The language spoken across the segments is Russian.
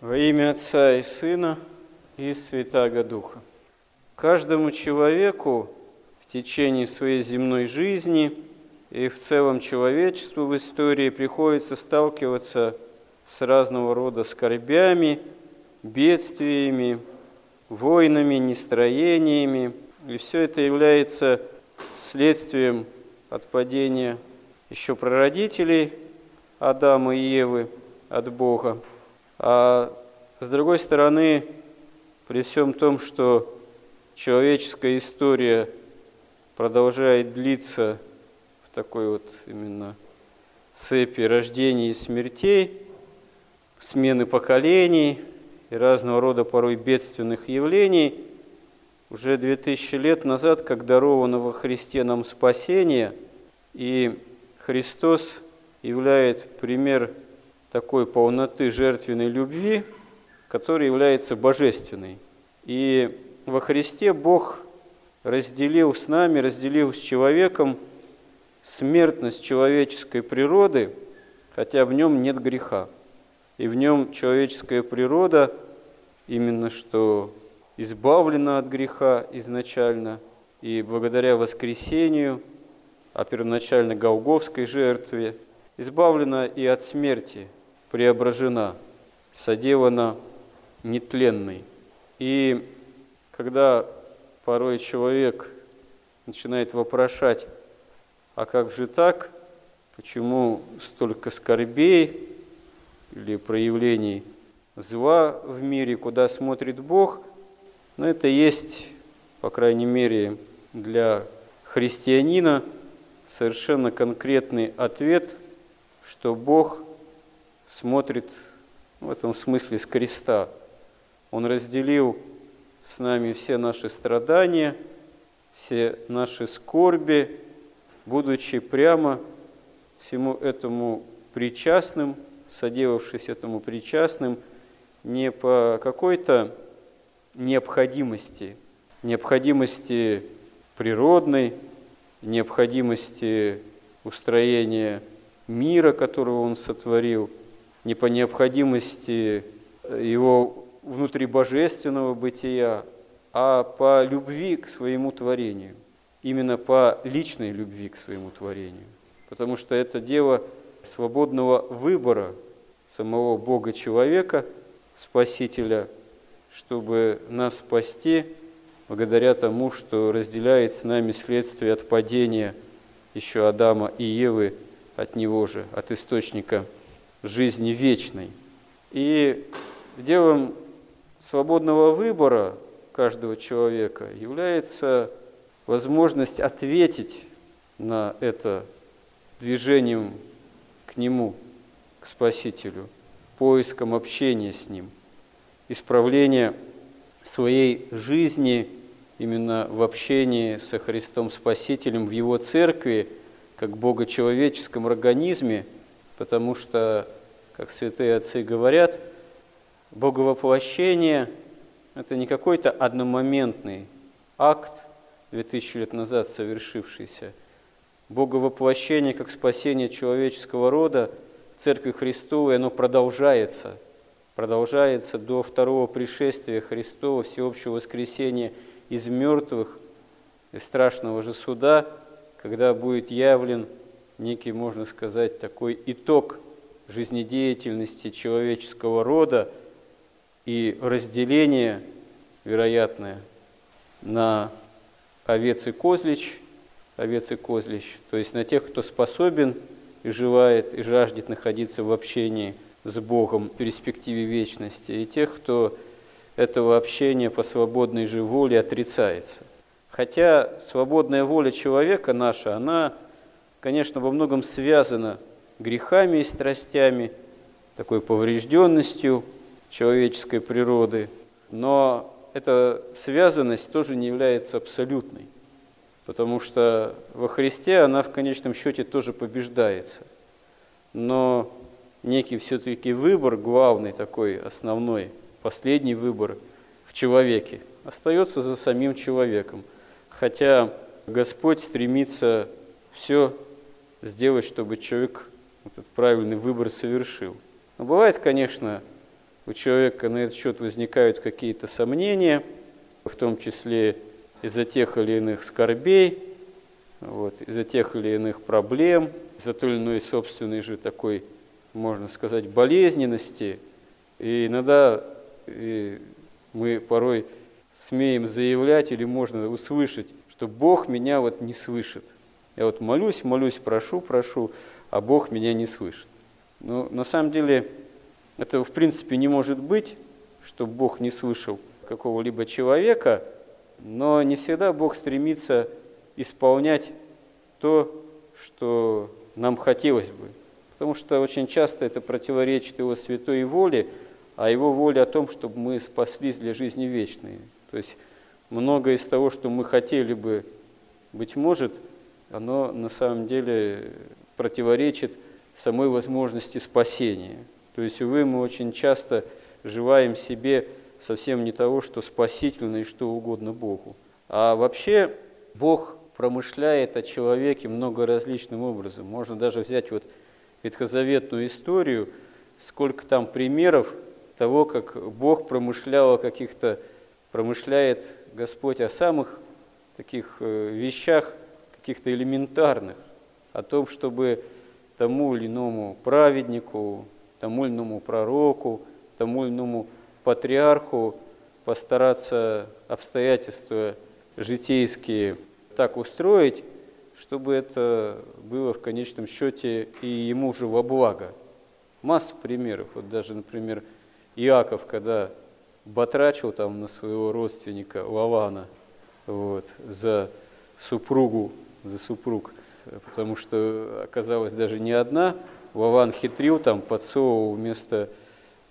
Во имя Отца и Сына и Святаго Духа. Каждому человеку в течение своей земной жизни и в целом человечеству в истории приходится сталкиваться с разного рода скорбями, бедствиями, войнами, нестроениями. И все это является следствием отпадения еще прародителей Адама и Евы от Бога – а с другой стороны, при всем том, что человеческая история продолжает длиться в такой вот именно цепи рождений и смертей, смены поколений и разного рода порой бедственных явлений, уже 2000 лет назад, как даровано во Христе нам спасение, и Христос являет пример такой полноты жертвенной любви, которая является божественной. И во Христе Бог разделил с нами, разделил с человеком смертность человеческой природы, хотя в нем нет греха. И в нем человеческая природа именно что избавлена от греха изначально, и благодаря воскресению, а первоначально Голговской жертве, избавлена и от смерти, преображена, соделана нетленной. И когда порой человек начинает вопрошать, а как же так, почему столько скорбей или проявлений зла в мире, куда смотрит Бог, но это есть, по крайней мере, для христианина совершенно конкретный ответ, что Бог смотрит в этом смысле с креста. Он разделил с нами все наши страдания, все наши скорби, будучи прямо всему этому причастным, соделавшись этому причастным, не по какой-то необходимости, необходимости природной, необходимости устроения мира, которого он сотворил – не по необходимости его внутрибожественного бытия, а по любви к своему творению, именно по личной любви к своему творению. Потому что это дело свободного выбора самого Бога человека, Спасителя, чтобы нас спасти благодаря тому, что разделяет с нами следствие от падения еще Адама и Евы от него же, от источника жизни вечной. И делом свободного выбора каждого человека является возможность ответить на это движением к Нему, к Спасителю, поиском общения с Ним, исправление своей жизни именно в общении со Христом Спасителем в Его Церкви, как Богочеловеческом организме, потому что как святые отцы говорят, боговоплощение – это не какой-то одномоментный акт, 2000 лет назад совершившийся. Боговоплощение как спасение человеческого рода в Церкви Христовой, оно продолжается, продолжается до второго пришествия Христова, всеобщего воскресения из мертвых и страшного же суда, когда будет явлен некий, можно сказать, такой итог – жизнедеятельности человеческого рода и разделение, вероятное, на овец и козлич, овец и козлич, то есть на тех, кто способен и желает и жаждет находиться в общении с Богом в перспективе вечности, и тех, кто этого общения по свободной же воле отрицается. Хотя свободная воля человека наша, она, конечно, во многом связана грехами и страстями, такой поврежденностью человеческой природы. Но эта связанность тоже не является абсолютной, потому что во Христе она в конечном счете тоже побеждается. Но некий все-таки выбор, главный такой, основной, последний выбор в человеке остается за самим человеком. Хотя Господь стремится все сделать, чтобы человек этот правильный выбор совершил. Но бывает, конечно, у человека на этот счет возникают какие-то сомнения, в том числе из-за тех или иных скорбей, вот, из-за тех или иных проблем, из-за той или иной собственной же такой, можно сказать, болезненности. И иногда и мы порой смеем заявлять или можно услышать, что Бог меня вот не слышит. Я вот молюсь, молюсь, прошу, прошу, а Бог меня не слышит. Но на самом деле это в принципе не может быть, что Бог не слышал какого-либо человека, но не всегда Бог стремится исполнять то, что нам хотелось бы. Потому что очень часто это противоречит Его святой воле, а Его воле о том, чтобы мы спаслись для жизни вечной. То есть многое из того, что мы хотели бы, быть может, оно на самом деле противоречит самой возможности спасения. То есть, увы, мы очень часто желаем себе совсем не того, что спасительно и что угодно Богу. А вообще Бог промышляет о человеке много различным образом. Можно даже взять вот ветхозаветную историю, сколько там примеров того, как Бог промышлял о каких-то, промышляет Господь о самых таких э, вещах, каких-то элементарных, о том, чтобы тому или иному праведнику, тому или иному пророку, тому или иному патриарху постараться обстоятельства житейские так устроить, чтобы это было в конечном счете и ему же во благо. Масса примеров. Вот даже, например, Иаков, когда батрачил там на своего родственника Лавана вот, за супругу, за супруг, потому что оказалось даже не одна, Лаван хитрил, там подсовывал вместо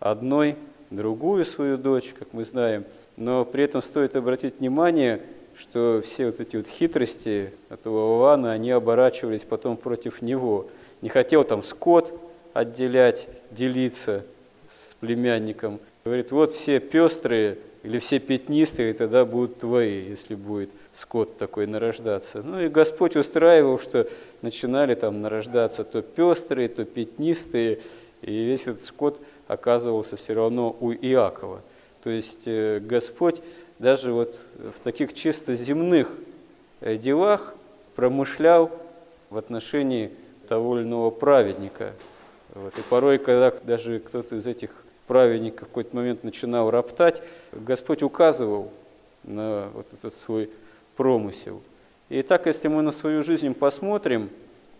одной другую свою дочь, как мы знаем, но при этом стоит обратить внимание, что все вот эти вот хитрости этого Лавана, они оборачивались потом против него. Не хотел там скот отделять, делиться с племянником. Говорит, вот все пестрые или все пятнистые тогда будут твои, если будет скот такой нарождаться. Ну и Господь устраивал, что начинали там нарождаться то пестрые, то пятнистые, и весь этот скот оказывался все равно у Иакова. То есть э, Господь даже вот в таких чисто земных э, делах промышлял в отношении того или иного праведника. Вот. И порой, когда даже кто-то из этих праведников в какой-то момент начинал роптать, Господь указывал на вот этот свой промысел. И так, если мы на свою жизнь посмотрим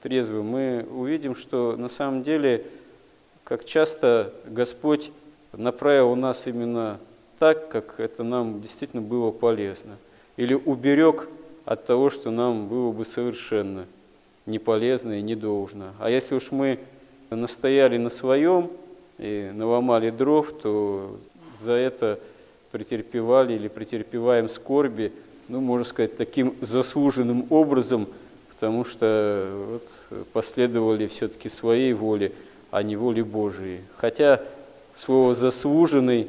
трезво, мы увидим, что на самом деле, как часто Господь направил нас именно так, как это нам действительно было полезно. Или уберег от того, что нам было бы совершенно не полезно и не должно. А если уж мы настояли на своем и наломали дров, то за это претерпевали или претерпеваем скорби, ну, можно сказать, таким заслуженным образом, потому что вот, последовали все-таки своей воле, а не воле Божией. Хотя слово «заслуженный»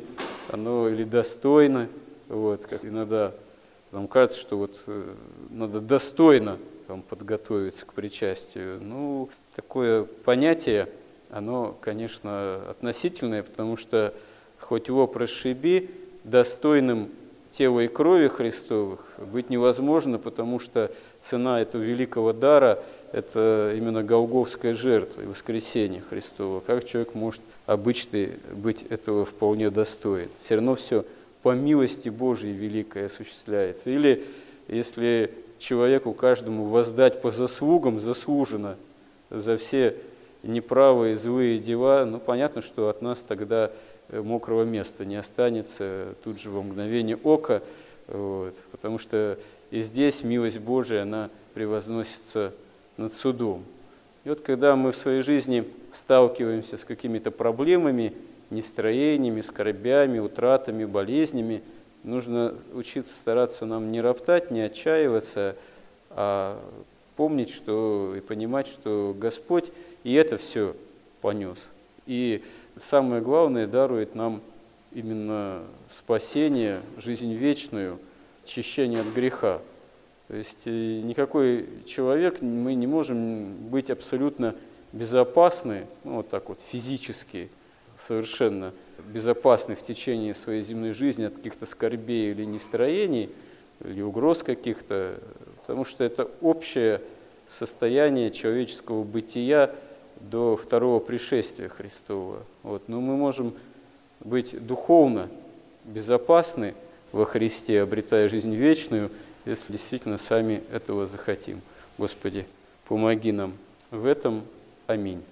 оно или достойно, вот, как иногда нам кажется, что вот э, надо достойно там, подготовиться к причастию. Ну, такое понятие, оно, конечно, относительное, потому что хоть его прошиби, достойным тела и крови Христовых быть невозможно, потому что цена этого великого дара – это именно голговская жертва и воскресение Христова. Как человек может обычный быть этого вполне достоин? Все равно все по милости Божьей великой осуществляется. Или если человеку каждому воздать по заслугам, заслуженно за все неправые, злые дела, ну, понятно, что от нас тогда Э, мокрого места не останется тут же во мгновение ока, вот, потому что и здесь милость Божия, она превозносится над судом. И вот когда мы в своей жизни сталкиваемся с какими-то проблемами, нестроениями, скорбями, утратами, болезнями, нужно учиться стараться нам не роптать, не отчаиваться, а помнить что, и понимать, что Господь и это все понес. И самое главное, дарует нам именно спасение, жизнь вечную, очищение от греха. То есть э, никакой человек, мы не можем быть абсолютно безопасны, ну, вот так вот, физически, совершенно безопасны в течение своей земной жизни от каких-то скорбей или нестроений, или угроз каких-то, потому что это общее состояние человеческого бытия до второго пришествия Христова. Вот. Но мы можем быть духовно безопасны во Христе, обретая жизнь вечную, если действительно сами этого захотим. Господи, помоги нам в этом. Аминь.